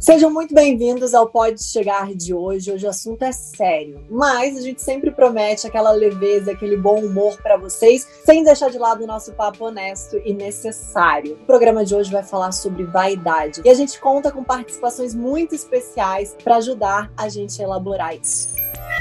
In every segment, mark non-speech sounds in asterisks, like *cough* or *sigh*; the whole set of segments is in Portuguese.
Sejam muito bem-vindos ao Pode Chegar de hoje. Hoje o assunto é sério, mas a gente sempre promete aquela leveza, aquele bom humor para vocês, sem deixar de lado o nosso papo honesto e necessário. O programa de hoje vai falar sobre vaidade e a gente conta com participações muito especiais para ajudar a gente a elaborar isso.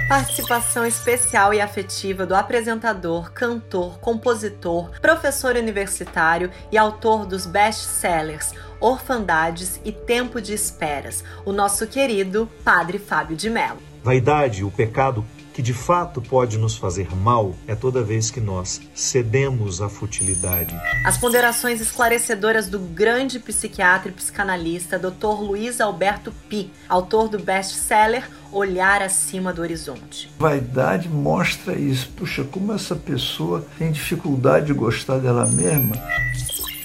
Participação especial e afetiva do apresentador, cantor, compositor, professor universitário e autor dos best-sellers Orfandades e Tempo de Esperas, o nosso querido Padre Fábio de Mello. Vaidade, o pecado que de fato pode nos fazer mal é toda vez que nós cedemos à futilidade. As ponderações esclarecedoras do grande psiquiatra e psicanalista Dr. Luiz Alberto Pi, autor do best-seller Olhar Acima do Horizonte. Vaidade mostra isso. Puxa, como essa pessoa tem dificuldade de gostar dela mesma.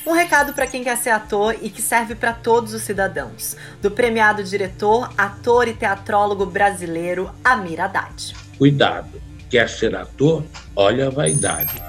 Um recado para quem quer ser ator e que serve para todos os cidadãos. Do premiado diretor, ator e teatrólogo brasileiro Amir Haddad. Cuidado, quer ser ator? Olha a vaidade.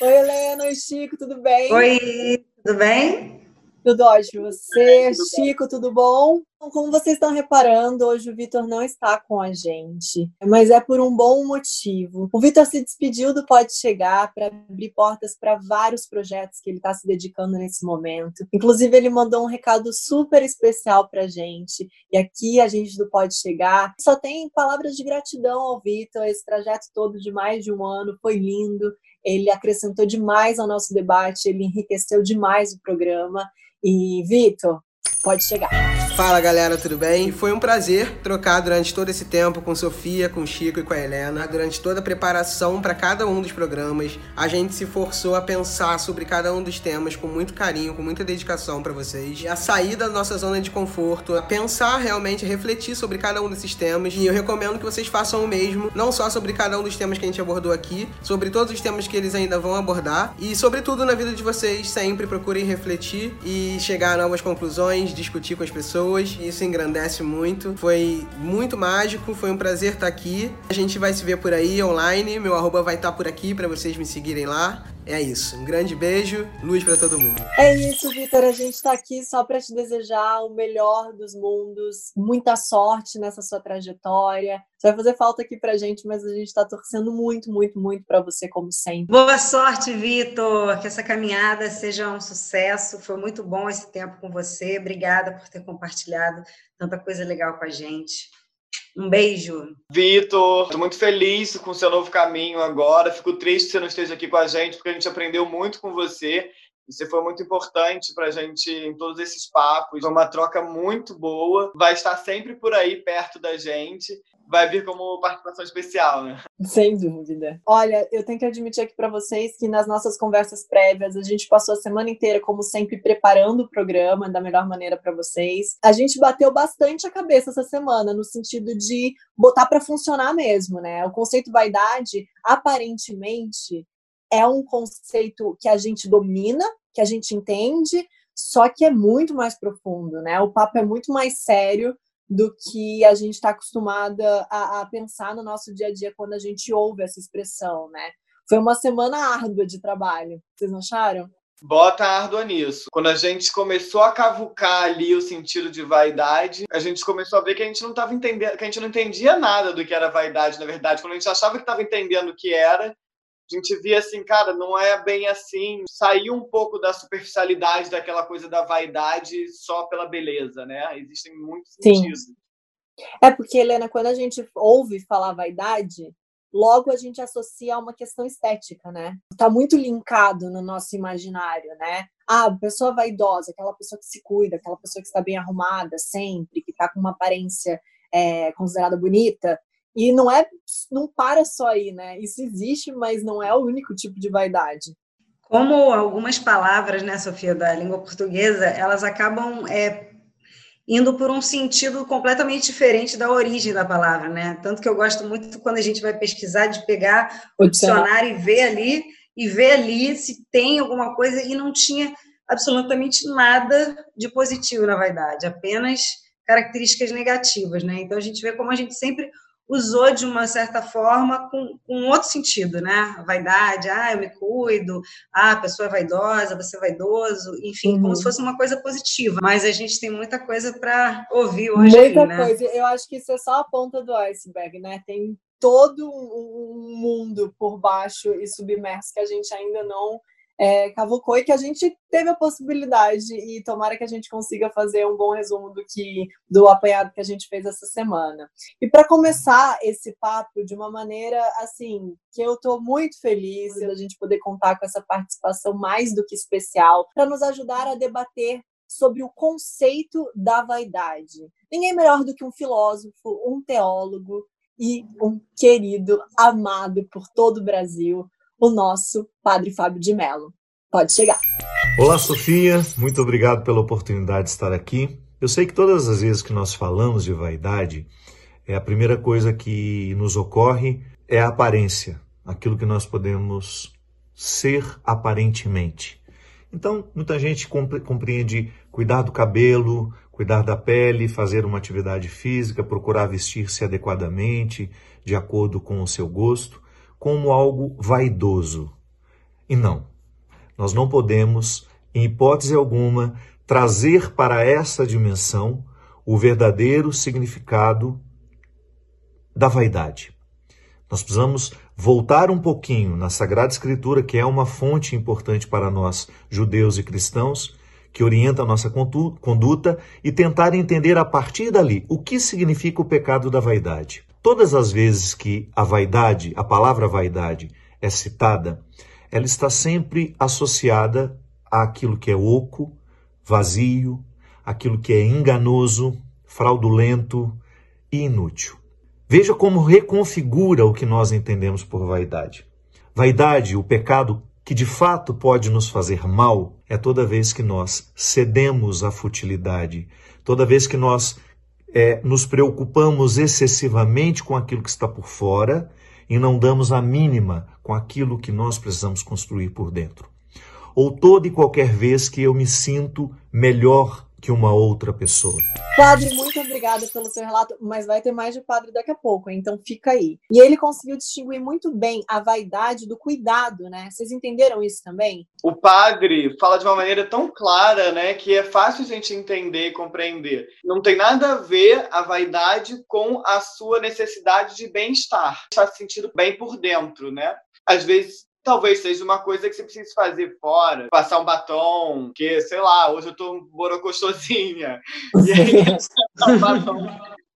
Oi, Helena, oi, Chico, tudo bem? Oi, tudo bem? Tudo ótimo. Você, Chico, tudo bom? Como vocês estão reparando, hoje o Vitor não está com a gente, mas é por um bom motivo. O Vitor se despediu do Pode Chegar para abrir portas para vários projetos que ele está se dedicando nesse momento. Inclusive, ele mandou um recado super especial para a gente. E aqui a gente do Pode Chegar só tem palavras de gratidão ao Vitor. Esse trajeto todo de mais de um ano foi lindo. Ele acrescentou demais ao nosso debate, ele enriqueceu demais o programa. E, Vitor, pode chegar. Fala galera, tudo bem? Foi um prazer trocar durante todo esse tempo com Sofia, com Chico e com a Helena. Durante toda a preparação para cada um dos programas, a gente se forçou a pensar sobre cada um dos temas com muito carinho, com muita dedicação para vocês. A sair da nossa zona de conforto, a pensar realmente, a refletir sobre cada um desses temas. E eu recomendo que vocês façam o mesmo, não só sobre cada um dos temas que a gente abordou aqui, sobre todos os temas que eles ainda vão abordar e sobretudo na vida de vocês, sempre procurem refletir e chegar a novas conclusões, discutir com as pessoas isso engrandece muito. Foi muito mágico, foi um prazer estar aqui. A gente vai se ver por aí online, meu arroba vai estar por aqui para vocês me seguirem lá. É isso. Um grande beijo, luz para todo mundo. É isso, Vitor. A gente está aqui só para te desejar o melhor dos mundos, muita sorte nessa sua trajetória. Você vai fazer falta aqui para a gente, mas a gente está torcendo muito, muito, muito para você, como sempre. Boa sorte, Vitor. Que essa caminhada seja um sucesso. Foi muito bom esse tempo com você. Obrigada por ter compartilhado tanta coisa legal com a gente. Um beijo. Vitor, estou muito feliz com o seu novo caminho agora. Fico triste que você não esteja aqui com a gente, porque a gente aprendeu muito com você. Você foi muito importante para a gente em todos esses papos. Foi uma troca muito boa. Vai estar sempre por aí perto da gente vai vir como participação especial, né? Sem dúvida. Olha, eu tenho que admitir aqui para vocês que nas nossas conversas prévias a gente passou a semana inteira, como sempre, preparando o programa da melhor maneira para vocês. A gente bateu bastante a cabeça essa semana no sentido de botar para funcionar mesmo, né? O conceito vaidade, aparentemente, é um conceito que a gente domina, que a gente entende, só que é muito mais profundo, né? O papo é muito mais sério do que a gente está acostumada a, pensar no nosso dia a dia quando a gente ouve essa expressão, né? Foi uma semana árdua de trabalho, vocês não acharam? Bota árdua nisso. Quando a gente começou a cavucar ali o sentido de vaidade, a gente começou a ver que a gente não estava entendendo, que a gente não entendia nada do que era vaidade, na verdade. Quando a gente achava que estava entendendo o que era, a gente via assim, cara, não é bem assim, sair um pouco da superficialidade daquela coisa da vaidade só pela beleza, né? Existem muitos sentidos. É porque, Helena, quando a gente ouve falar vaidade, logo a gente associa a uma questão estética, né? Tá muito linkado no nosso imaginário, né? Ah, pessoa vaidosa, aquela pessoa que se cuida, aquela pessoa que está bem arrumada sempre, que está com uma aparência é, considerada bonita. E não é, não para só aí, né? Isso existe, mas não é o único tipo de vaidade. Como algumas palavras, né, Sofia, da língua portuguesa, elas acabam é, indo por um sentido completamente diferente da origem da palavra, né? Tanto que eu gosto muito quando a gente vai pesquisar de pegar o dicionário e ver ali e ver ali se tem alguma coisa e não tinha absolutamente nada de positivo na vaidade, apenas características negativas, né? Então a gente vê como a gente sempre usou de uma certa forma com, com outro sentido, né? Vaidade, ah, eu me cuido, ah, a pessoa é vaidosa, você é vaidoso, enfim, uhum. como se fosse uma coisa positiva. Mas a gente tem muita coisa para ouvir hoje. Muita aí, né? coisa. Eu acho que isso é só a ponta do iceberg, né? Tem todo um mundo por baixo e submerso que a gente ainda não é, cavucou e que a gente teve a possibilidade e tomara que a gente consiga fazer um bom resumo do que do apanhado que a gente fez essa semana. E para começar esse papo de uma maneira assim que eu estou muito feliz da gente poder contar com essa participação mais do que especial para nos ajudar a debater sobre o conceito da vaidade. Ninguém melhor do que um filósofo, um teólogo e um querido, amado por todo o Brasil, o nosso Padre Fábio de Mello. Pode chegar. Olá, Sofia. Muito obrigado pela oportunidade de estar aqui. Eu sei que todas as vezes que nós falamos de vaidade, é a primeira coisa que nos ocorre é a aparência, aquilo que nós podemos ser aparentemente. Então, muita gente compreende cuidar do cabelo, cuidar da pele, fazer uma atividade física, procurar vestir-se adequadamente, de acordo com o seu gosto como algo vaidoso. E não, nós não podemos, em hipótese alguma, trazer para essa dimensão o verdadeiro significado da vaidade. Nós precisamos voltar um pouquinho na Sagrada Escritura, que é uma fonte importante para nós, judeus e cristãos, que orienta a nossa conduta, e tentar entender a partir dali o que significa o pecado da vaidade. Todas as vezes que a vaidade, a palavra vaidade, é citada, ela está sempre associada àquilo que é oco, vazio, aquilo que é enganoso, fraudulento e inútil. Veja como reconfigura o que nós entendemos por vaidade. Vaidade, o pecado que de fato pode nos fazer mal, é toda vez que nós cedemos à futilidade, toda vez que nós é, nos preocupamos excessivamente com aquilo que está por fora e não damos a mínima com aquilo que nós precisamos construir por dentro. Ou toda e qualquer vez que eu me sinto melhor que uma outra pessoa. Padre, muito obrigada pelo seu relato, mas vai ter mais de padre daqui a pouco, então fica aí. E ele conseguiu distinguir muito bem a vaidade do cuidado, né? Vocês entenderam isso também? O padre fala de uma maneira tão clara, né, que é fácil a gente entender e compreender. Não tem nada a ver a vaidade com a sua necessidade de bem-estar. Faz sentido bem por dentro, né? Às vezes talvez seja uma coisa que você precise fazer fora, passar um batom, que, sei lá, hoje eu tô borocochosinha. E aí, *laughs* um batom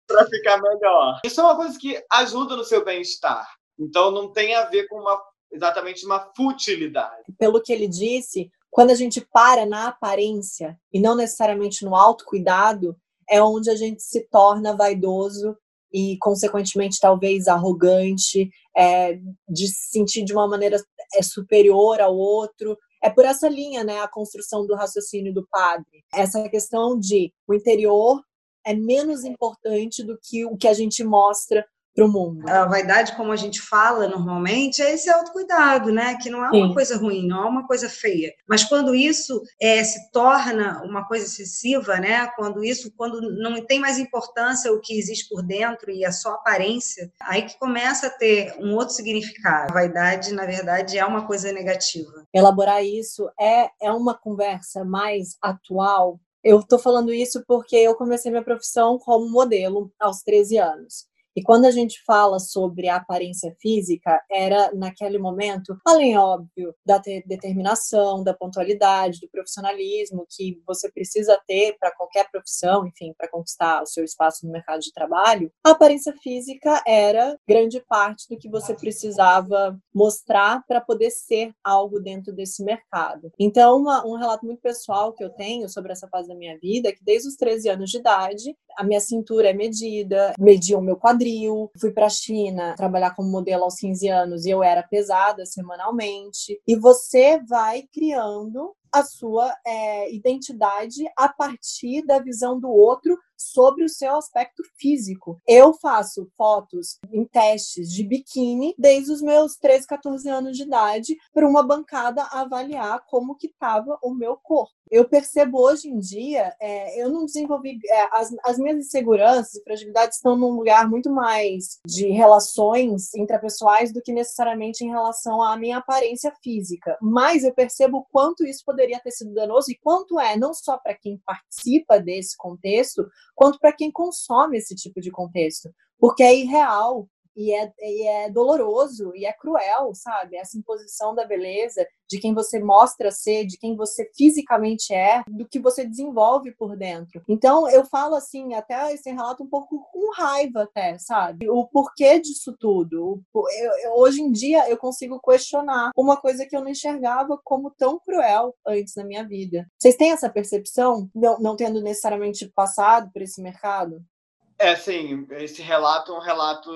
para ficar melhor. Isso é uma coisa que ajuda no seu bem-estar. Então, não tem a ver com uma, exatamente uma futilidade. Pelo que ele disse, quando a gente para na aparência e não necessariamente no autocuidado, é onde a gente se torna vaidoso e, consequentemente, talvez arrogante, é, de se sentir de uma maneira é superior ao outro. É por essa linha, né, a construção do raciocínio do padre. Essa questão de o interior é menos importante do que o que a gente mostra para o mundo. A vaidade, como a gente fala normalmente, é esse autocuidado, né? Que não é uma Sim. coisa ruim, não é uma coisa feia. Mas quando isso é, se torna uma coisa excessiva, né? Quando isso, quando não tem mais importância o que existe por dentro e a só aparência, aí que começa a ter um outro significado. A vaidade, na verdade, é uma coisa negativa. Elaborar isso é, é uma conversa mais atual eu estou falando isso porque eu comecei minha profissão como modelo aos 13 anos. E quando a gente fala sobre a aparência física, era naquele momento, além, óbvio, da determinação, da pontualidade, do profissionalismo que você precisa ter para qualquer profissão, enfim, para conquistar o seu espaço no mercado de trabalho, a aparência física era grande parte do que você precisava mostrar para poder ser algo dentro desse mercado. Então, uma, um relato muito pessoal que eu tenho sobre essa fase da minha vida é que desde os 13 anos de idade, a minha cintura é medida, mediam o meu quadril, fui para a China trabalhar como modelo aos 15 anos e eu era pesada semanalmente. E você vai criando a sua é, identidade a partir da visão do outro sobre o seu aspecto físico. Eu faço fotos em testes de biquíni desde os meus 13, 14 anos de idade para uma bancada avaliar como que estava o meu corpo. Eu percebo hoje em dia, é, eu não desenvolvi. É, as, as minhas inseguranças e fragilidades estão num lugar muito mais de relações intrapessoais do que necessariamente em relação à minha aparência física. Mas eu percebo quanto isso poderia ter sido danoso e quanto é, não só para quem participa desse contexto, quanto para quem consome esse tipo de contexto. Porque é irreal, e é, e é doloroso e é cruel, sabe? Essa imposição da beleza, de quem você mostra ser, de quem você fisicamente é, do que você desenvolve por dentro. Então, eu falo assim, até esse relato um pouco com raiva até, sabe? O porquê disso tudo. Eu, eu, hoje em dia, eu consigo questionar uma coisa que eu não enxergava como tão cruel antes na minha vida. Vocês têm essa percepção, não, não tendo necessariamente passado por esse mercado? É, sim, esse relato é um relato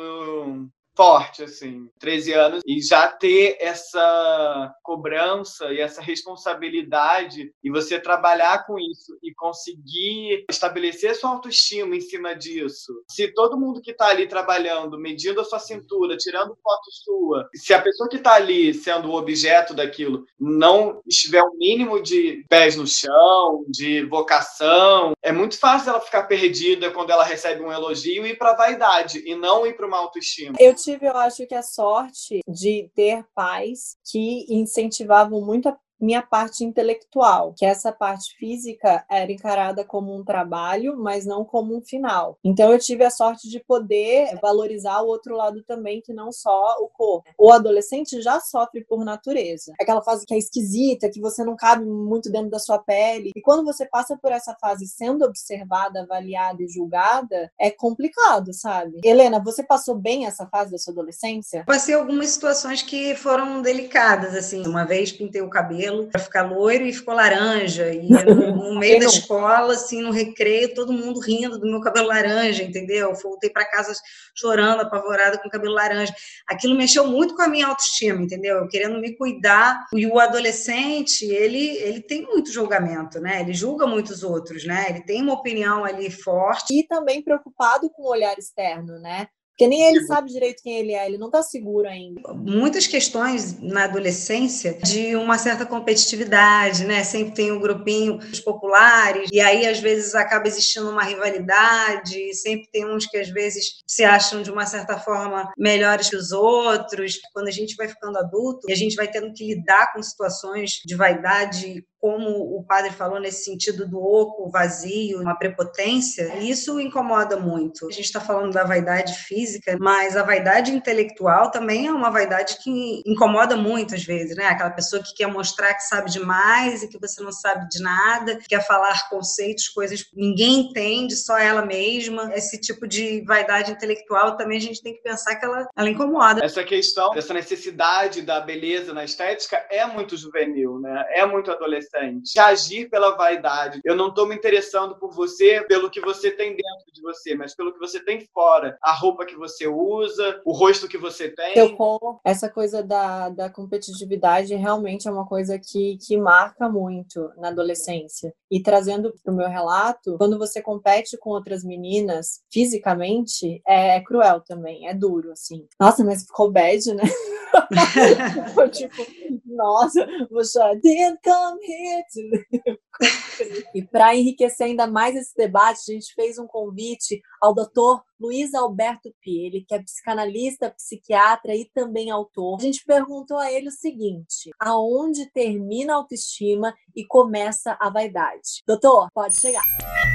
forte, assim, 13 anos, e já ter essa cobrança e essa responsabilidade e você trabalhar com isso e conseguir estabelecer sua autoestima em cima disso. Se todo mundo que está ali trabalhando, medindo a sua cintura, tirando foto sua, se a pessoa que está ali sendo o objeto daquilo não estiver um mínimo de pés no chão, de vocação, é muito fácil ela ficar perdida quando ela recebe um elogio e ir para vaidade e não ir para uma autoestima. Eu tive, eu acho que a sorte de ter pais que incentivavam muito a minha parte intelectual, que essa parte física era encarada como um trabalho, mas não como um final. Então eu tive a sorte de poder valorizar o outro lado também, que não só o corpo. O adolescente já sofre por natureza. Aquela fase que é esquisita, que você não cabe muito dentro da sua pele. E quando você passa por essa fase sendo observada, avaliada e julgada, é complicado, sabe? Helena, você passou bem essa fase da sua adolescência? Passei algumas situações que foram delicadas, assim. Uma vez pintei o cabelo cabelo para ficar loiro e ficou laranja. E *laughs* no, meio da escola, assim, no recreio, todo mundo rindo do meu cabelo laranja, entendeu? Voltei para casa chorando, apavorada com o cabelo laranja. Aquilo mexeu muito com a minha autoestima, entendeu? Eu querendo me cuidar. E o adolescente, ele, ele tem muito julgamento, né? Ele julga muitos outros, né? Ele tem uma opinião ali forte. E também preocupado com o olhar externo, né? Porque nem ele sabe direito quem ele é, ele não está seguro ainda. Muitas questões na adolescência de uma certa competitividade, né? Sempre tem um grupinho dos populares, e aí às vezes acaba existindo uma rivalidade, sempre tem uns que às vezes se acham de uma certa forma melhores que os outros. Quando a gente vai ficando adulto e a gente vai tendo que lidar com situações de vaidade como o padre falou nesse sentido do oco, vazio, uma prepotência, isso incomoda muito. A gente está falando da vaidade física, mas a vaidade intelectual também é uma vaidade que incomoda muito às vezes, né? Aquela pessoa que quer mostrar que sabe demais e que você não sabe de nada, quer falar conceitos, coisas que ninguém entende, só ela mesma. Esse tipo de vaidade intelectual também a gente tem que pensar que ela, ela incomoda. Essa questão, essa necessidade da beleza na estética é muito juvenil, né? É muito adolescente de agir pela vaidade. Eu não estou me interessando por você pelo que você tem dentro de você, mas pelo que você tem fora. A roupa que você usa, o rosto que você tem. Eu, essa coisa da, da competitividade realmente é uma coisa que, que marca muito na adolescência. E trazendo para o meu relato, quando você compete com outras meninas fisicamente, é, é cruel também, é duro, assim. Nossa, mas ficou bad, né? *laughs* *laughs* tipo, nossa, você didn't come here to *laughs* E para enriquecer ainda mais esse debate, a gente fez um convite ao doutor Luiz Alberto Pi, ele que é psicanalista, psiquiatra e também autor. A gente perguntou a ele o seguinte: aonde termina a autoestima e começa a vaidade? Doutor, pode chegar.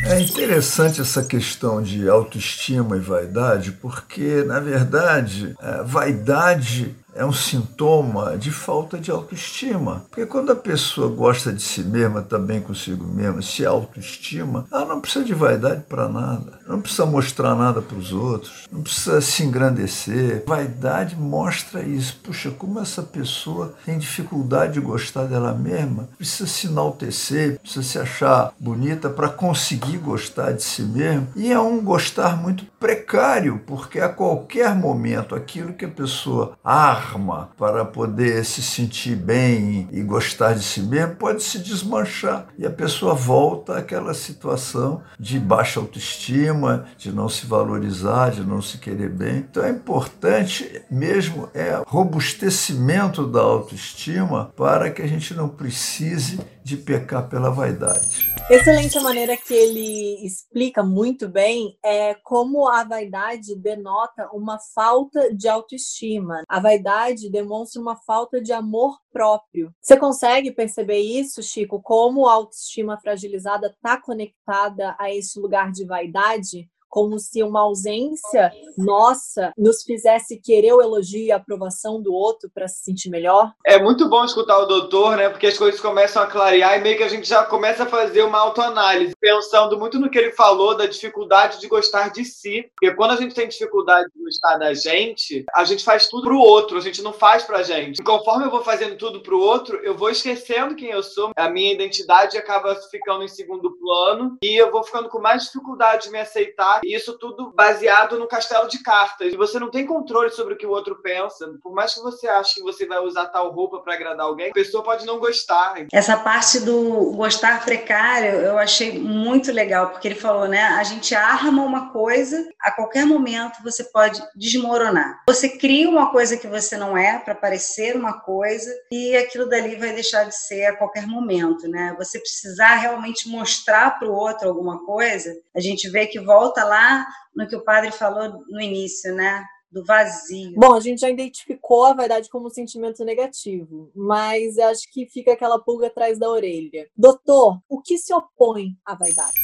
É interessante essa questão de autoestima e vaidade, porque, na verdade, a vaidade é um sintoma de falta de autoestima. Porque quando a pessoa gosta de si mesma, também consigo mesma, se autoestima, ela não precisa de vaidade para nada. Não precisa mostrar nada para os outros. Não precisa se engrandecer. Vaidade mostra isso. Puxa, como essa pessoa tem dificuldade de gostar dela mesma, precisa se enaltecer, precisa se achar bonita para conseguir gostar de si mesma. E é um gostar muito precário, porque a qualquer momento aquilo que a pessoa arra para poder se sentir bem e gostar de si mesmo pode se desmanchar e a pessoa volta àquela situação de baixa autoestima, de não se valorizar, de não se querer bem. Então é importante mesmo é robustecimento da autoestima para que a gente não precise de pecar pela vaidade. Excelente a maneira que ele explica muito bem é como a vaidade denota uma falta de autoestima. A vaidade demonstra uma falta de amor próprio. Você consegue perceber isso, Chico? Como a autoestima fragilizada está conectada a esse lugar de vaidade? Como se uma ausência nossa nos fizesse querer o elogio e a aprovação do outro para se sentir melhor? É muito bom escutar o doutor, né? Porque as coisas começam a clarear e meio que a gente já começa a fazer uma autoanálise, pensando muito no que ele falou da dificuldade de gostar de si. Porque quando a gente tem dificuldade de gostar da gente, a gente faz tudo pro outro, a gente não faz pra gente. E conforme eu vou fazendo tudo pro outro, eu vou esquecendo quem eu sou, a minha identidade acaba ficando em segundo plano e eu vou ficando com mais dificuldade de me aceitar isso tudo baseado no castelo de cartas. E você não tem controle sobre o que o outro pensa. Por mais que você ache que você vai usar tal roupa para agradar alguém, a pessoa pode não gostar. Essa parte do gostar precário eu achei muito legal, porque ele falou, né? A gente arma uma coisa, a qualquer momento você pode desmoronar. Você cria uma coisa que você não é para parecer uma coisa e aquilo dali vai deixar de ser a qualquer momento, né? Você precisar realmente mostrar para o outro alguma coisa, a gente vê que volta lá no que o padre falou no início, né? Do vazio. Bom, a gente já identificou a vaidade como um sentimento negativo, mas acho que fica aquela pulga atrás da orelha. Doutor, o que se opõe à vaidade?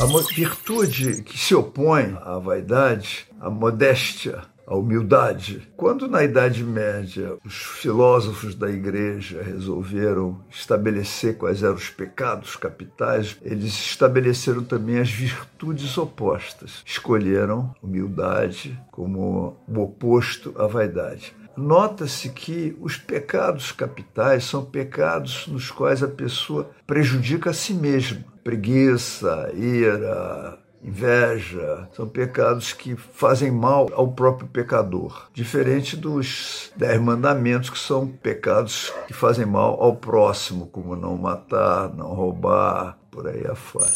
A virtude que se opõe à vaidade, a modéstia, a humildade. Quando na Idade Média os filósofos da igreja resolveram estabelecer quais eram os pecados capitais, eles estabeleceram também as virtudes opostas. Escolheram humildade como o oposto à vaidade. Nota-se que os pecados capitais são pecados nos quais a pessoa prejudica a si mesma. Preguiça, ira, inveja, são pecados que fazem mal ao próprio pecador, diferente dos dez mandamentos que são pecados que fazem mal ao próximo, como não matar, não roubar, por aí afora.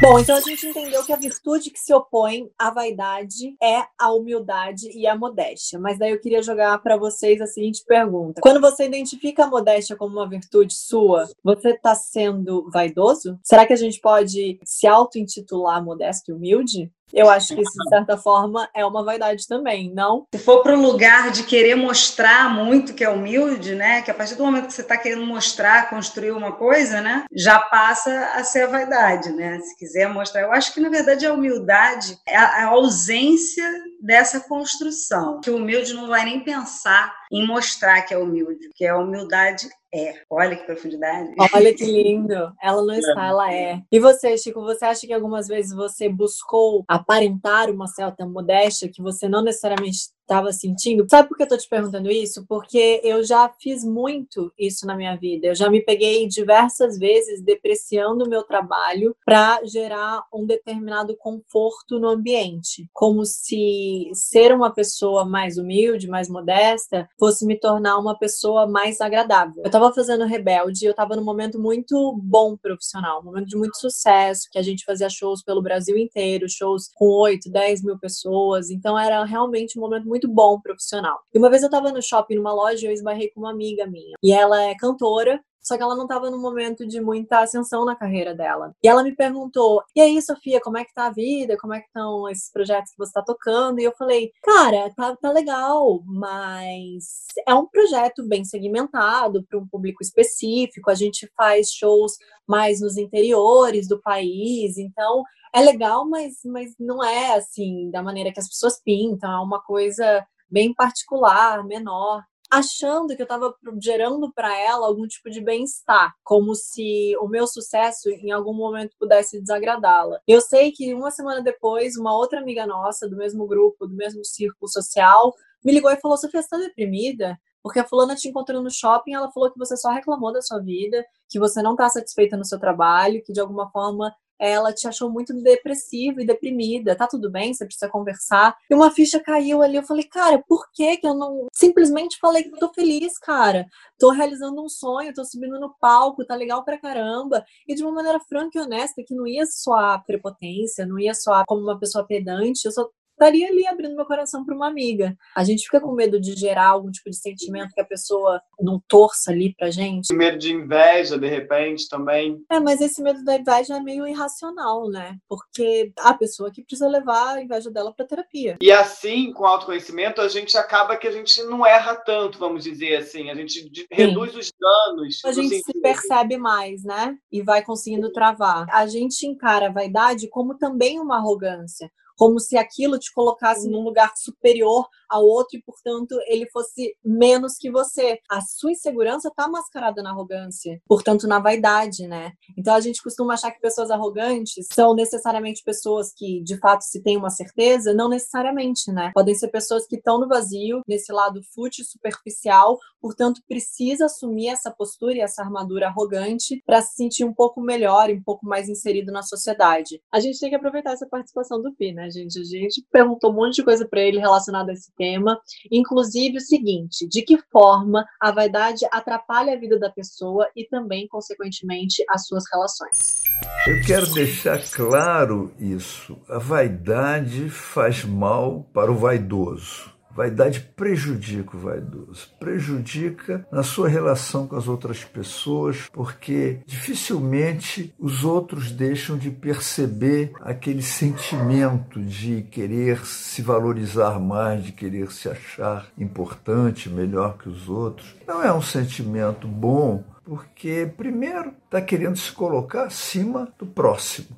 Bom, então a gente entendeu que a virtude que se opõe à vaidade é a humildade e a modéstia. Mas daí eu queria jogar para vocês a seguinte pergunta: quando você identifica a modéstia como uma virtude sua, você está sendo vaidoso? Será que a gente pode se auto-intitular modesto e humilde? Eu acho que isso, de certa forma, é uma vaidade também, não? Se for para o lugar de querer mostrar muito que é humilde, né? Que a partir do momento que você está querendo mostrar, construir uma coisa, né? Já passa a ser a vaidade, né? Se quiser mostrar. Eu acho que, na verdade, a humildade é a ausência dessa construção. Que o humilde não vai nem pensar em mostrar que é humilde, que a humildade é. Olha que profundidade. Olha que lindo. Ela não está, ela é. E você, Chico, você acha que algumas vezes você buscou aparentar uma certa modéstia que você não necessariamente estava sentindo. Sabe por que eu tô te perguntando isso? Porque eu já fiz muito isso na minha vida. Eu já me peguei diversas vezes depreciando o meu trabalho para gerar um determinado conforto no ambiente, como se ser uma pessoa mais humilde, mais modesta, fosse me tornar uma pessoa mais agradável. Eu estava fazendo Rebelde, eu estava num momento muito bom profissional, um momento de muito sucesso, que a gente fazia shows pelo Brasil inteiro, shows com 8, 10 mil pessoas, então era realmente um momento muito bom profissional. E uma vez eu tava no shopping, numa loja, e eu esbarrei com uma amiga minha. E ela é cantora, só que ela não estava num momento de muita ascensão na carreira dela. E ela me perguntou: "E aí, Sofia, como é que tá a vida? Como é que estão esses projetos que você está tocando?" E eu falei: "Cara, tá, tá legal, mas é um projeto bem segmentado para um público específico. A gente faz shows mais nos interiores do país, então é legal, mas, mas não é assim da maneira que as pessoas pintam, é uma coisa bem particular, menor achando que eu estava gerando para ela algum tipo de bem-estar, como se o meu sucesso em algum momento pudesse desagradá-la. Eu sei que uma semana depois, uma outra amiga nossa, do mesmo grupo, do mesmo círculo social, me ligou e falou: Sofia, você está deprimida? Porque a fulana te encontrou no shopping, ela falou que você só reclamou da sua vida, que você não está satisfeita no seu trabalho, que de alguma forma ela te achou muito depressiva e deprimida, tá tudo bem, você precisa conversar. E uma ficha caiu ali, eu falei, cara, por que que eu não simplesmente falei que tô feliz, cara? Tô realizando um sonho, tô subindo no palco, tá legal pra caramba. E de uma maneira franca e honesta, que não ia soar prepotência, não ia soar como uma pessoa pedante, eu só estaria ali abrindo meu coração para uma amiga. A gente fica com medo de gerar algum tipo de sentimento que a pessoa não torça ali pra gente. Medo de inveja, de repente, também. É, mas esse medo da inveja é meio irracional, né? Porque a pessoa que precisa levar a inveja dela pra terapia. E assim, com autoconhecimento, a gente acaba que a gente não erra tanto, vamos dizer assim. A gente Sim. reduz os danos. A gente se percebe mais, né? E vai conseguindo travar. A gente encara a vaidade como também uma arrogância como se aquilo te colocasse num lugar superior ao outro e, portanto, ele fosse menos que você. A sua insegurança está mascarada na arrogância, portanto, na vaidade, né? Então a gente costuma achar que pessoas arrogantes são necessariamente pessoas que, de fato, se tem uma certeza, não necessariamente, né? Podem ser pessoas que estão no vazio, nesse lado fútil, superficial, portanto, precisa assumir essa postura e essa armadura arrogante para se sentir um pouco melhor e um pouco mais inserido na sociedade. A gente tem que aproveitar essa participação do Pi, né, gente? A gente perguntou um monte de coisa para ele relacionada a esse tema, inclusive o seguinte: de que forma a vaidade atrapalha a vida da pessoa e também, consequentemente, as suas relações. Eu quero deixar claro isso. A vaidade faz mal para o vaidoso. Vaidade prejudica o vaidoso, prejudica na sua relação com as outras pessoas, porque dificilmente os outros deixam de perceber aquele sentimento de querer se valorizar mais, de querer se achar importante, melhor que os outros. Não é um sentimento bom, porque, primeiro, está querendo se colocar acima do próximo.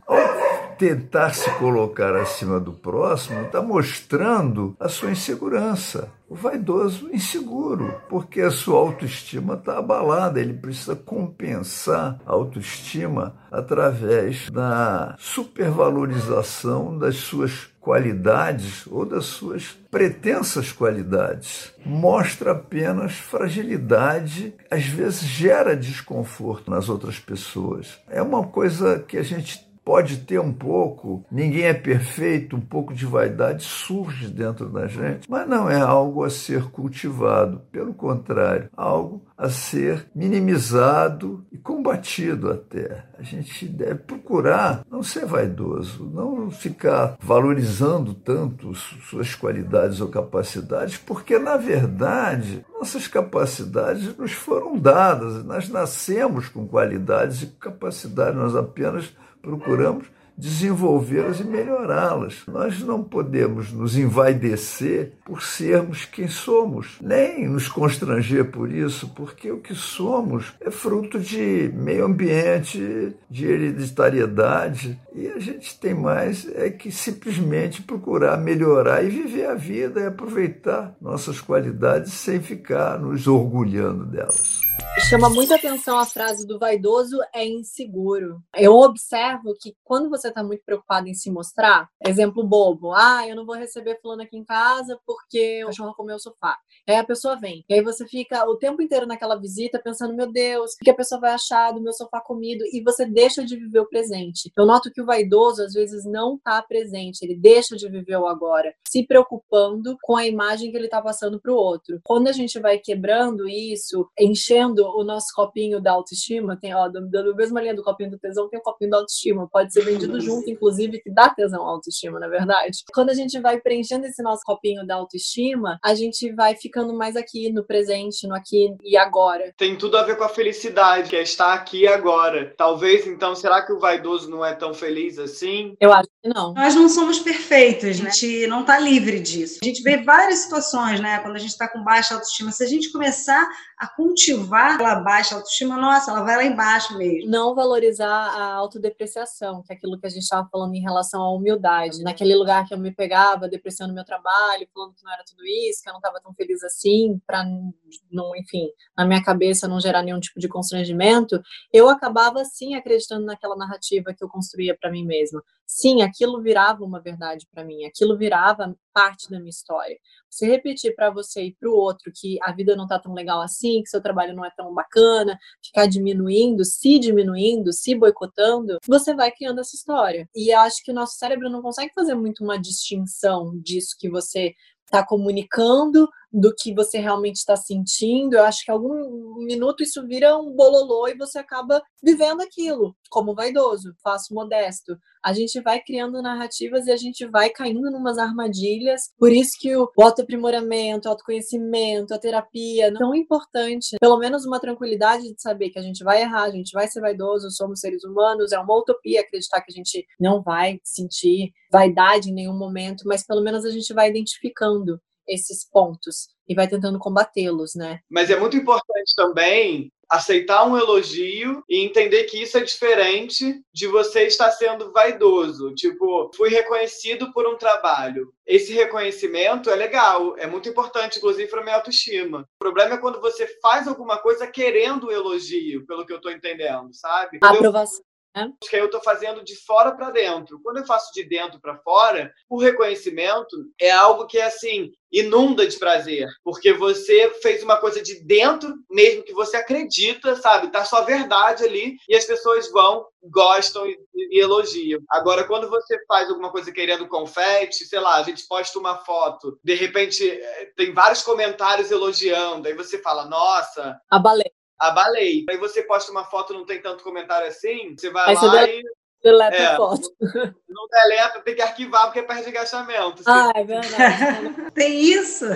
Tentar se colocar acima do próximo está mostrando a sua insegurança. O vaidoso inseguro, porque a sua autoestima está abalada, ele precisa compensar a autoestima através da supervalorização das suas qualidades ou das suas pretensas qualidades. Mostra apenas fragilidade, às vezes gera desconforto nas outras pessoas. É uma coisa que a gente pode ter um pouco, ninguém é perfeito, um pouco de vaidade surge dentro da gente, mas não é algo a ser cultivado, pelo contrário, algo a ser minimizado e combatido até. A gente deve procurar não ser vaidoso, não ficar valorizando tanto suas qualidades ou capacidades, porque na verdade nossas capacidades nos foram dadas, nós nascemos com qualidades e capacidades, nós apenas procuramos desenvolvê-las e melhorá-las. Nós não podemos nos envaidecer por sermos quem somos, nem nos constranger por isso, porque o que somos é fruto de meio ambiente, de hereditariedade, e a gente tem mais é que simplesmente procurar melhorar e viver a vida e aproveitar nossas qualidades sem ficar nos orgulhando delas. Chama muita atenção a frase do vaidoso é inseguro. Eu observo que quando você está muito preocupado em se mostrar, exemplo bobo, ah, eu não vou receber fulano aqui em casa porque o cachorro comeu o sofá. Aí a pessoa vem. E aí você fica o tempo inteiro naquela visita pensando, meu Deus, o que a pessoa vai achar do meu sofá comido? E você deixa de viver o presente. Eu noto que o vaidoso às vezes não está presente, ele deixa de viver o agora, se preocupando com a imagem que ele está passando para o outro. Quando a gente vai quebrando isso, enchendo o nosso copinho da autoestima, tem, ó, da mesma linha do copinho do tesão, tem o copinho da autoestima, pode ser vendido junto, inclusive, que dá tesão à autoestima, na é verdade. Quando a gente vai preenchendo esse nosso copinho da autoestima, a gente vai ficando mais aqui, no presente, no aqui e agora. Tem tudo a ver com a felicidade, que é estar aqui e agora. Talvez, então, será que o vaidoso não é tão feliz? assim? Eu acho que não. Nós não somos perfeitos, a gente não está livre disso. A gente vê várias situações, né? Quando a gente está com baixa autoestima, se a gente começar a cultivar a baixa autoestima, nossa, ela vai lá embaixo mesmo. Não valorizar a autodepreciação, que é aquilo que a gente estava falando em relação à humildade. Naquele lugar que eu me pegava, depreciando meu trabalho, falando que não era tudo isso, que eu não estava tão feliz assim, para não, enfim, na minha cabeça não gerar nenhum tipo de constrangimento, eu acabava sim acreditando naquela narrativa que eu construía para mim mesma. Sim, aquilo virava uma verdade para mim, aquilo virava parte da minha história. Você repetir para você e para o outro que a vida não está tão legal assim, que seu trabalho não é tão bacana, ficar diminuindo, se diminuindo, se boicotando, você vai criando essa história. E eu acho que o nosso cérebro não consegue fazer muito uma distinção disso que você está comunicando do que você realmente está sentindo, eu acho que algum minuto isso vira um bololô e você acaba vivendo aquilo como vaidoso, faço modesto. A gente vai criando narrativas e a gente vai caindo numas armadilhas. Por isso que o autoaprimoramento, o autoconhecimento, a terapia é tão importante. Pelo menos uma tranquilidade de saber que a gente vai errar, a gente vai ser vaidoso, somos seres humanos. É uma utopia acreditar que a gente não vai sentir vaidade em nenhum momento, mas pelo menos a gente vai identificando esses pontos e vai tentando combatê-los, né? Mas é muito importante também aceitar um elogio e entender que isso é diferente de você estar sendo vaidoso. Tipo, fui reconhecido por um trabalho. Esse reconhecimento é legal, é muito importante, inclusive, para minha autoestima. O problema é quando você faz alguma coisa querendo o elogio, pelo que eu estou entendendo, sabe? A aprovação. Acho que aí eu estou fazendo de fora para dentro. Quando eu faço de dentro para fora, o reconhecimento é algo que é assim inunda de prazer, porque você fez uma coisa de dentro, mesmo que você acredita, sabe? Tá sua verdade ali e as pessoas vão, gostam e, e, elogiam. Agora, quando você faz alguma coisa querendo confete, sei lá, a gente posta uma foto, de repente eh, tem vários comentários elogiando, aí você fala, nossa, abalei abalei. Aí você posta uma foto não tem tanto comentário assim, você vai Aí lá você e. Deleta é, a foto. *laughs* Não deleta, tem que arquivar porque perde engajamento. Ah, é verdade. *laughs* tem isso.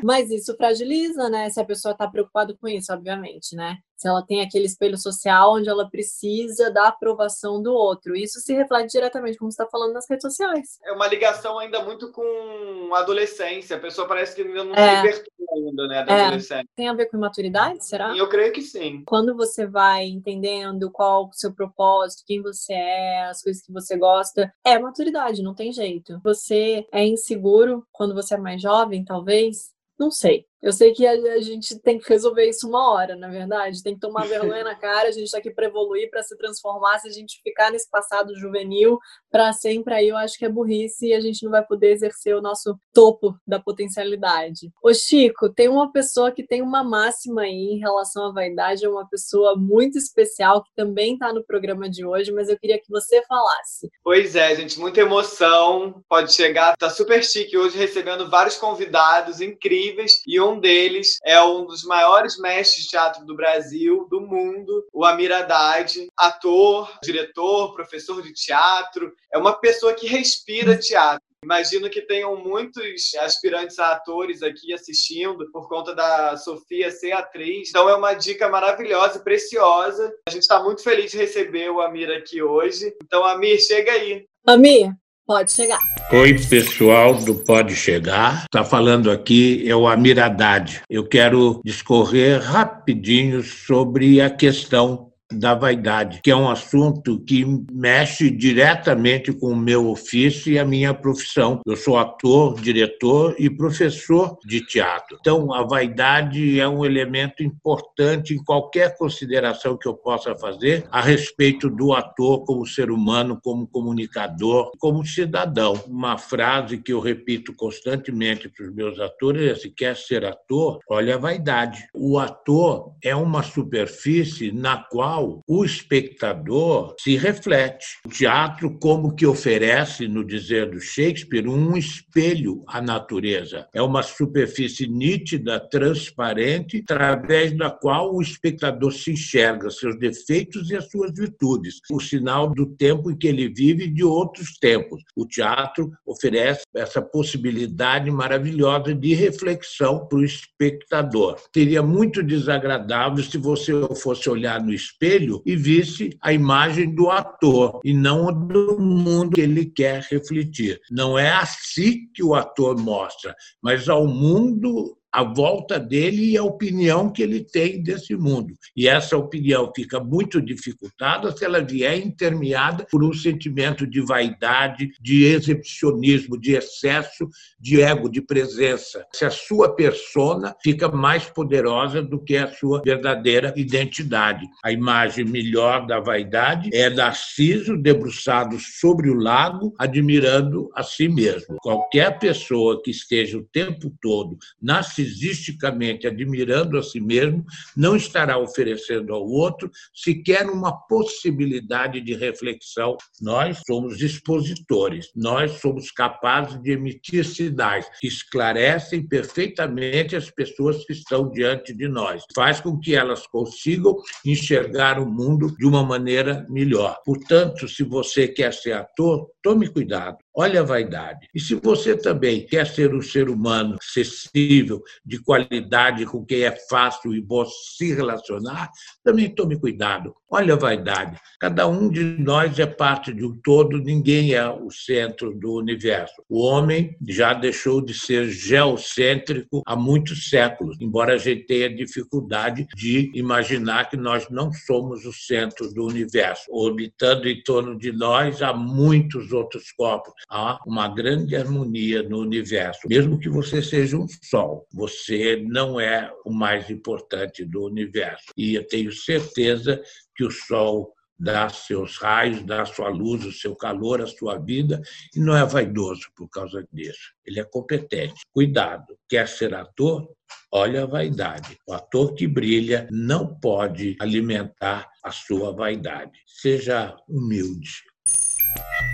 Mas isso fragiliza, né? Se a pessoa está preocupada com isso, obviamente, né? Se ela tem aquele espelho social onde ela precisa da aprovação do outro. Isso se reflete diretamente, como você está falando, nas redes sociais. É uma ligação ainda muito com a adolescência. A pessoa parece que ainda não é. se libertou ainda, né, da é. adolescência. Tem a ver com imaturidade, será? Eu creio que sim. Quando você vai entendendo qual o seu propósito, quem você é, as coisas que você gosta, é maturidade, não tem jeito. Você é inseguro quando você é mais jovem, talvez, não sei. Eu sei que a, gente tem que resolver isso uma hora, na verdade. Tem que tomar *laughs* vergonha na cara, a gente está aqui para evoluir, para se transformar. Se a gente ficar nesse passado juvenil para sempre, aí eu acho que é burrice e a gente não vai poder exercer o nosso topo da potencialidade. Ô Chico, tem uma pessoa que tem uma máxima aí em relação à vaidade, é uma pessoa muito especial que também está no programa de hoje, mas eu queria que você falasse. Pois é, gente, muita emoção. Pode chegar, tá super chique hoje recebendo vários convidados incríveis e um deles é um dos maiores mestres de teatro do Brasil, do mundo, o Amir Haddad, ator, diretor, professor de teatro, é uma pessoa que respira teatro. Imagino que tenham muitos aspirantes a atores aqui assistindo por conta da Sofia ser atriz. Então é uma dica maravilhosa e preciosa. A gente está muito feliz de receber o Amir aqui hoje. Então, Amir, chega aí. Amir, Pode chegar. Oi, pessoal do Pode Chegar. Está falando aqui é o Amir Haddad. Eu quero discorrer rapidinho sobre a questão da vaidade, que é um assunto que mexe diretamente com o meu ofício e a minha profissão. Eu sou ator, diretor e professor de teatro. Então, a vaidade é um elemento importante em qualquer consideração que eu possa fazer a respeito do ator como ser humano, como comunicador, como cidadão. Uma frase que eu repito constantemente para os meus atores é: se quer ser ator, olha a vaidade. O ator é uma superfície na qual qual o espectador se reflete. O teatro, como que oferece, no dizer do Shakespeare, um espelho à natureza. É uma superfície nítida, transparente, através da qual o espectador se enxerga seus defeitos e as suas virtudes, o sinal do tempo em que ele vive e de outros tempos. O teatro oferece essa possibilidade maravilhosa de reflexão para o espectador. Seria muito desagradável se você fosse olhar no espelho espelho e visse a imagem do ator e não do mundo que ele quer refletir. Não é assim que o ator mostra, mas ao mundo a volta dele e a opinião que ele tem desse mundo. E essa opinião fica muito dificultada se ela vier intermeada por um sentimento de vaidade, de exibicionismo, de excesso de ego, de presença. Se a sua persona fica mais poderosa do que a sua verdadeira identidade. A imagem melhor da vaidade é Narciso debruçado sobre o lago, admirando a si mesmo. Qualquer pessoa que esteja o tempo todo narcisista narcisisticamente admirando a si mesmo, não estará oferecendo ao outro sequer uma possibilidade de reflexão. Nós somos expositores, nós somos capazes de emitir sinais que esclarecem perfeitamente as pessoas que estão diante de nós, faz com que elas consigam enxergar o mundo de uma maneira melhor. Portanto, se você quer ser ator, tome cuidado. Olha a vaidade. E se você também quer ser um ser humano acessível, de qualidade, com quem é fácil e bom se relacionar, também tome cuidado. Olha a vaidade. Cada um de nós é parte de um todo, ninguém é o centro do universo. O homem já deixou de ser geocêntrico há muitos séculos, embora a gente tenha dificuldade de imaginar que nós não somos o centro do universo. Orbitando em torno de nós há muitos outros corpos há uma grande harmonia no universo. Mesmo que você seja um sol, você não é o mais importante do universo. E eu tenho certeza que o sol dá seus raios, dá sua luz, o seu calor, a sua vida, e não é vaidoso por causa disso. Ele é competente. Cuidado, quer ser ator? Olha a vaidade. O ator que brilha não pode alimentar a sua vaidade. Seja humilde.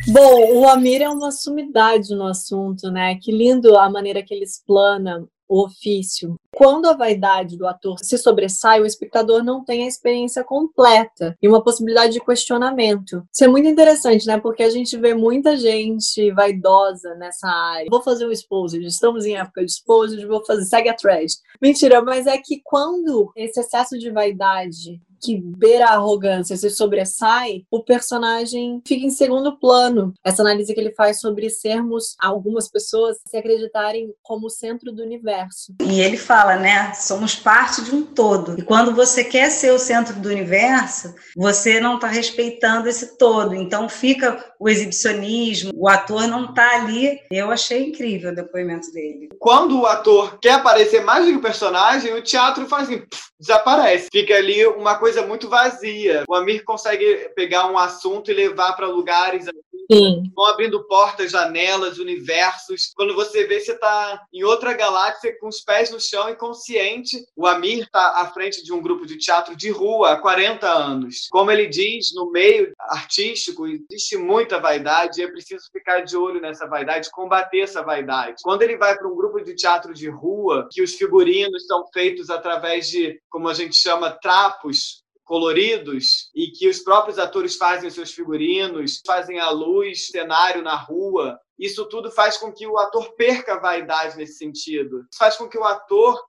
Bom, o Amir é uma sumidade no assunto, né? Que lindo a maneira que ele explana o ofício. Quando a vaidade do ator se sobressai, o espectador não tem a experiência completa e uma possibilidade de questionamento. Isso é muito interessante, né? Porque a gente vê muita gente vaidosa nessa área. Vou fazer um exposed, estamos em época de exposed, vou fazer, segue a thread. Mentira, mas é que quando esse excesso de vaidade que beira a arrogância se sobressai, o personagem fica em segundo plano. Essa análise que ele faz sobre sermos algumas pessoas se acreditarem como o centro do universo. E ele fala, né? Somos parte de um todo. E quando você quer ser o centro do universo, você não está respeitando esse todo. Então fica o exibicionismo, o ator não está ali. Eu achei incrível o depoimento dele. Quando o ator quer aparecer mais do que o personagem, o teatro faz assim, pff, desaparece. Fica ali uma coisa coisa muito vazia. O Amir consegue pegar um assunto e levar para lugares Sim. vão abrindo portas, janelas, universos. Quando você vê, você está em outra galáxia com os pés no chão e consciente. O Amir está à frente de um grupo de teatro de rua há 40 anos. Como ele diz, no meio artístico existe muita vaidade e é preciso ficar de olho nessa vaidade, combater essa vaidade. Quando ele vai para um grupo de teatro de rua, que os figurinos são feitos através de, como a gente chama, trapos, coloridos e que os próprios atores fazem os seus figurinos, fazem a luz, cenário na rua. Isso tudo faz com que o ator perca a vaidade nesse sentido. Isso faz com que o ator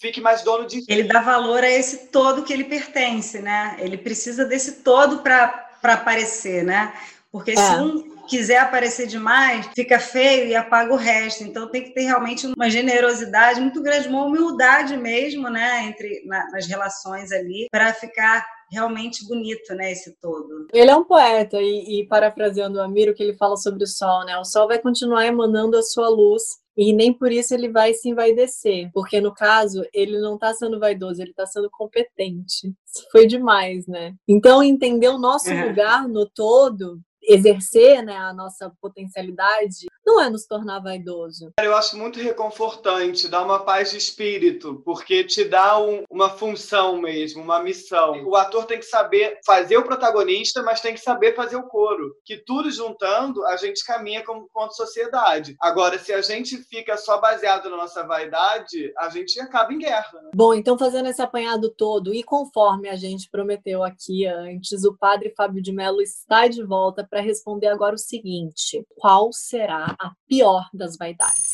fique mais dono de Ele dá valor a esse todo que ele pertence, né? Ele precisa desse todo para aparecer, né? Porque é. se um quiser aparecer demais, fica feio e apaga o resto. Então tem que ter realmente uma generosidade muito grande, uma humildade mesmo, né, entre na, nas relações ali, para ficar realmente bonito, né, esse todo. Ele é um poeta e, e parafraseando o Amiro que ele fala sobre o sol, né? O sol vai continuar emanando a sua luz e nem por isso ele vai se envaidecer, porque no caso ele não está sendo vaidoso, ele está sendo competente. Isso foi demais, né? Então entender o nosso é. lugar no todo exercer né, a nossa potencialidade não é nos tornar vaidoso. Eu acho muito reconfortante, dá uma paz de espírito, porque te dá um, uma função mesmo, uma missão. O ator tem que saber fazer o protagonista, mas tem que saber fazer o coro. Que tudo juntando, a gente caminha como quanto sociedade. Agora, se a gente fica só baseado na nossa vaidade, a gente acaba em guerra. Né? Bom, então fazendo esse apanhado todo, e conforme a gente prometeu aqui antes, o padre Fábio de Mello está de volta para responder agora o seguinte: qual será a pior das vaidades?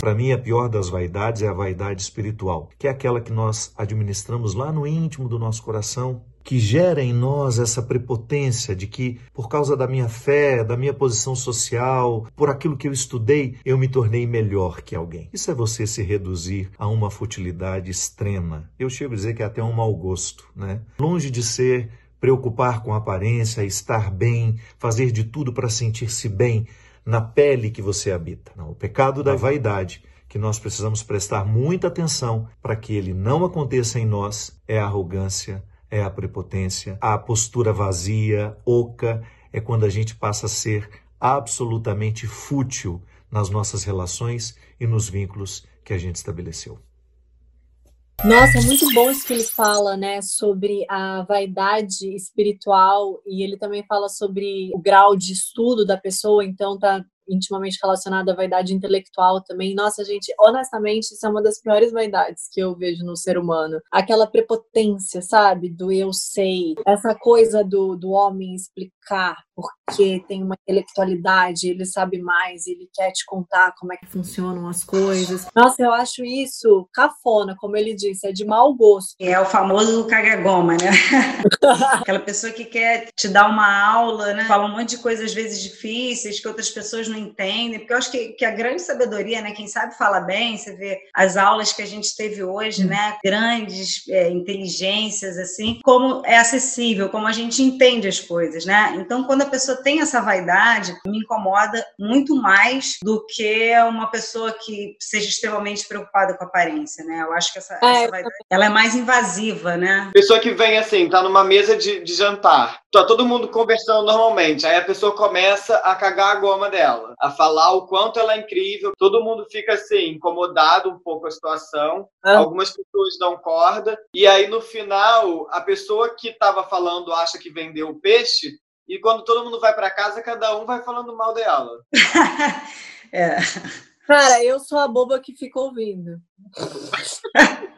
Para mim, a pior das vaidades é a vaidade espiritual, que é aquela que nós administramos lá no íntimo do nosso coração, que gera em nós essa prepotência de que, por causa da minha fé, da minha posição social, por aquilo que eu estudei, eu me tornei melhor que alguém. Isso é você se reduzir a uma futilidade extrema. Eu chego a dizer que é até um mau gosto, né? Longe de ser preocupar com a aparência, estar bem, fazer de tudo para sentir-se bem na pele que você habita. Não, o pecado da vaidade, que nós precisamos prestar muita atenção para que ele não aconteça em nós, é a arrogância, é a prepotência, a postura vazia, oca, é quando a gente passa a ser absolutamente fútil nas nossas relações e nos vínculos que a gente estabeleceu. Nossa, é muito bom isso que ele fala, né, sobre a vaidade espiritual e ele também fala sobre o grau de estudo da pessoa, então tá intimamente relacionado à vaidade intelectual também. Nossa, gente, honestamente, isso é uma das piores vaidades que eu vejo no ser humano. Aquela prepotência, sabe? Do eu sei. Essa coisa do, do homem explicar porque tem uma intelectualidade, ele sabe mais, ele quer te contar como é que funcionam as coisas. Nossa, eu acho isso cafona, como ele disse, é de mau gosto. É o famoso cagagoma, né? *laughs* Aquela pessoa que quer te dar uma aula, né? Fala um monte de coisas às vezes difíceis que outras pessoas não entendem, porque eu acho que, que a grande sabedoria, né? Quem sabe fala bem, você vê as aulas que a gente teve hoje, né? Grandes é, inteligências, assim, como é acessível, como a gente entende as coisas, né? Então, quando a pessoa tem essa vaidade, me incomoda muito mais do que uma pessoa que seja extremamente preocupada com a aparência, né? Eu acho que essa, é, essa vaidade, ela é mais invasiva, né? Pessoa que vem assim, tá numa mesa de, de jantar, tá todo mundo conversando normalmente, aí a pessoa começa a cagar a goma dela, a falar o quanto ela é incrível, todo mundo fica assim, incomodado um pouco com a situação, ah. algumas pessoas dão corda, e aí no final, a pessoa que estava falando acha que vendeu o peixe, e quando todo mundo vai para casa, cada um vai falando mal dela. *laughs* é. Cara, eu sou a boba que fica ouvindo. *laughs*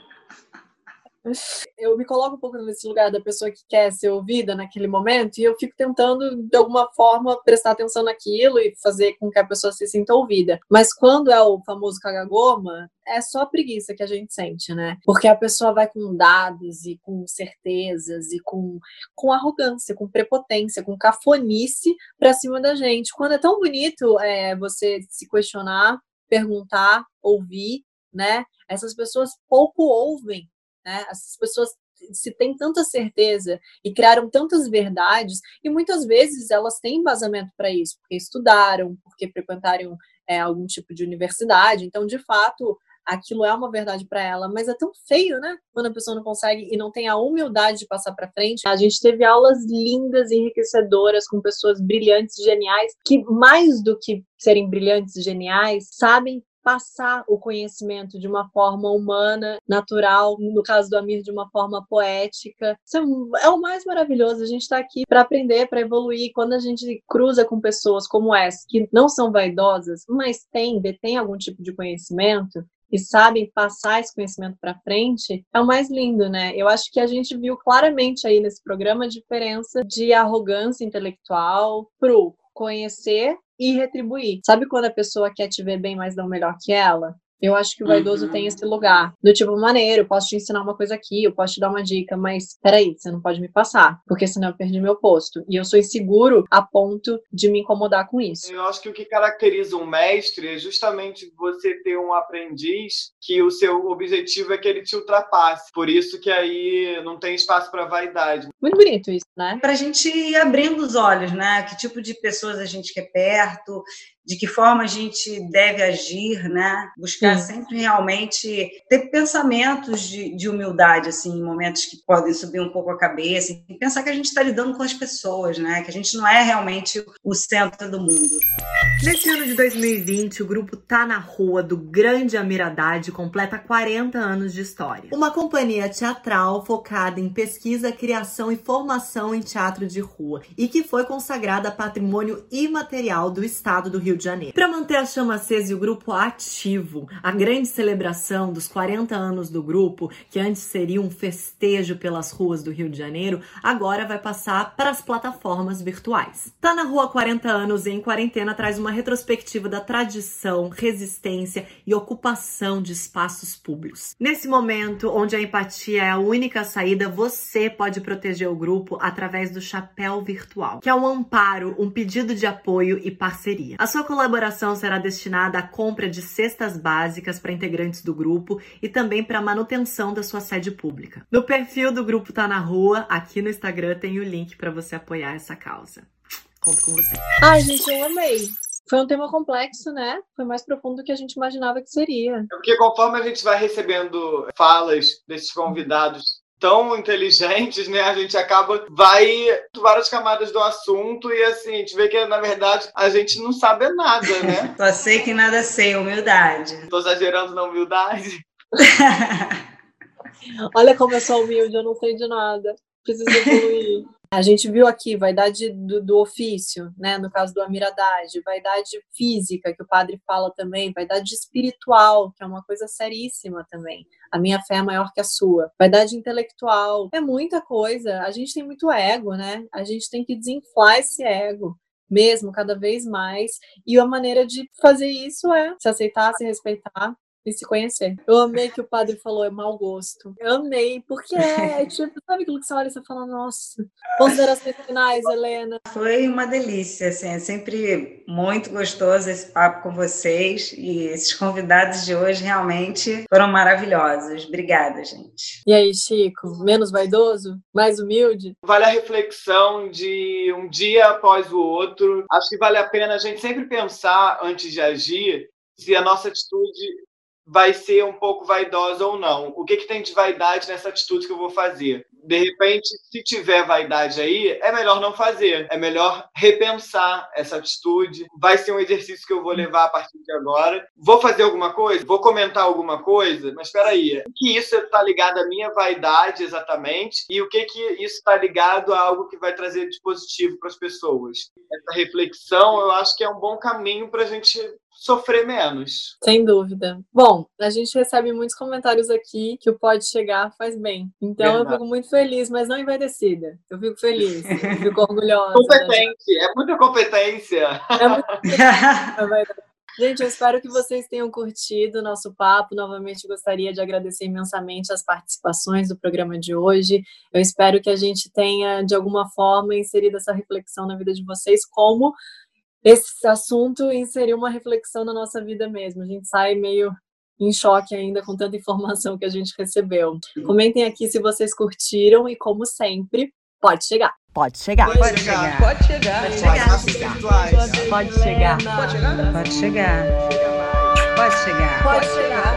eu me coloco um pouco nesse lugar da pessoa que quer ser ouvida naquele momento e eu fico tentando, de alguma forma, prestar atenção naquilo e fazer com que a pessoa se sinta ouvida. Mas quando é o famoso cagagoma, é só preguiça que a gente sente, né? Porque a pessoa vai com dados e com certezas e com, com arrogância, com prepotência, com cafonice pra cima da gente. Quando é tão bonito é, você se questionar, perguntar, ouvir, né? Essas pessoas pouco ouvem né? As pessoas se têm tanta certeza e criaram tantas verdades, e muitas vezes elas têm embasamento para isso, porque estudaram, porque frequentaram é, algum tipo de universidade, então, de fato, aquilo é uma verdade para ela, mas é tão feio, né? Quando a pessoa não consegue e não tem a humildade de passar para frente. A gente teve aulas lindas, enriquecedoras, com pessoas brilhantes, geniais, que mais do que serem brilhantes e geniais, sabem passar o conhecimento de uma forma humana, natural, no caso do Amir, de uma forma poética. Isso é, é o mais maravilhoso. A gente está aqui para aprender, para evoluir. Quando a gente cruza com pessoas como essa, que não são vaidosas, mas têm, detêm algum tipo de conhecimento, e sabem passar esse conhecimento para frente, é o mais lindo, né? Eu acho que a gente viu claramente aí nesse programa a diferença de arrogância intelectual pro conhecer e retribuir. Sabe quando a pessoa quer te ver bem, mas não melhor que ela? Eu acho que o vaidoso uhum. tem esse lugar. Do tipo, maneiro, eu posso te ensinar uma coisa aqui, eu posso te dar uma dica, mas peraí, você não pode me passar, porque senão eu perdi meu posto. E eu sou inseguro a ponto de me incomodar com isso. Eu acho que o que caracteriza um mestre é justamente você ter um aprendiz que o seu objetivo é que ele te ultrapasse. Por isso que aí não tem espaço para vaidade. Muito bonito isso, né? Para a gente ir abrindo os olhos, né? Que tipo de pessoas a gente quer perto, de que forma a gente deve agir, né? Buscar Sim. sempre realmente ter pensamentos de, de, humildade, assim, em momentos que podem subir um pouco a cabeça, e pensar que a gente está lidando com as pessoas, né? Que a gente não é realmente o centro do mundo. Nesse ano de 2020, o grupo Tá na Rua do Grande Amiradade completa 40 anos de história. Uma companhia teatral focada em pesquisa, criação e formação em teatro de rua e que foi consagrada a patrimônio imaterial do estado do Rio Rio de Janeiro. Para manter a chama acesa e o grupo ativo, a grande celebração dos 40 anos do grupo, que antes seria um festejo pelas ruas do Rio de Janeiro, agora vai passar para as plataformas virtuais. Tá na Rua 40 anos em quarentena traz uma retrospectiva da tradição, resistência e ocupação de espaços públicos. Nesse momento, onde a empatia é a única saída, você pode proteger o grupo através do chapéu virtual, que é um amparo, um pedido de apoio e parceria. A sua colaboração será destinada à compra de cestas básicas para integrantes do grupo e também para a manutenção da sua sede pública. No perfil do grupo Tá na Rua, aqui no Instagram, tem o link para você apoiar essa causa. Conto com você. Ai, gente, eu amei. Foi um tema complexo, né? Foi mais profundo do que a gente imaginava que seria. É porque conforme a gente vai recebendo falas desses convidados tão inteligentes, né? A gente acaba vai várias camadas do assunto e assim, a gente vê que na verdade a gente não sabe nada, né? *laughs* Só sei que nada sei, humildade. Tô exagerando na humildade. *laughs* Olha como eu sou humilde, eu não sei de nada. Preciso evoluir. A gente viu aqui vaidade do, do, ofício, né? No caso do Amiradade, vaidade física, que o padre fala também, vaidade espiritual, que é uma coisa seríssima também. A minha fé é maior que a sua. Vaidade intelectual, é muita coisa. A gente tem muito ego, né? A gente tem que desinflar esse ego mesmo, cada vez mais. E a maneira de fazer isso é se aceitar, se respeitar, e se conhecer. Eu amei que o padre falou, é mau gosto. Eu amei, porque é, *laughs* tipo, sabe aquilo que você olha e você fala, nossa. Considerações finais, Helena. Foi uma delícia, assim, é sempre muito gostoso esse papo com vocês e esses convidados de hoje realmente foram maravilhosos. Obrigada, gente. E aí, Chico, menos vaidoso? Mais humilde? Vale a reflexão de um dia após o outro. Acho que vale a pena a gente sempre pensar antes de agir se a nossa atitude vai ser um pouco vaidosa ou não. O que, que tem de vaidade nessa atitude que eu vou fazer? De repente, se tiver vaidade aí, é melhor não fazer. É melhor repensar essa atitude. Vai ser um exercício que eu vou levar a partir de agora. Vou fazer alguma coisa? Vou comentar alguma coisa? Mas espera aí. O que isso está ligado à minha vaidade exatamente? E o que, que isso está ligado a algo que vai trazer de positivo para as pessoas? Essa reflexão, eu acho que é um bom caminho para a gente sofrer menos. Sem dúvida. Bom, a gente recebe muitos comentários aqui que o pode chegar faz bem. Então Verdade. eu fico muito feliz, mas não envaidecida. Eu fico feliz, eu fico *laughs* orgulhosa. Competente, é muita competência. É. É *laughs* gente, eu espero que vocês tenham curtido o nosso papo. Novamente, gostaria de agradecer imensamente as participações do programa de hoje. Eu espero que a gente tenha, de alguma forma, inserido essa reflexão na vida de vocês, como esse assunto inseriu uma reflexão na nossa vida mesmo. A gente sai meio em choque ainda com tanta informação que a gente recebeu. Comentem aqui se vocês curtiram e, como sempre, pode chegar. Pode chegar. Pode chegar. Pode chegar. Pode chegar. Pode chegar. Pode chegar. Pode chegar. Pode chegar. Pode chegar. Pode chegar. Pode chegar. Pode chegar.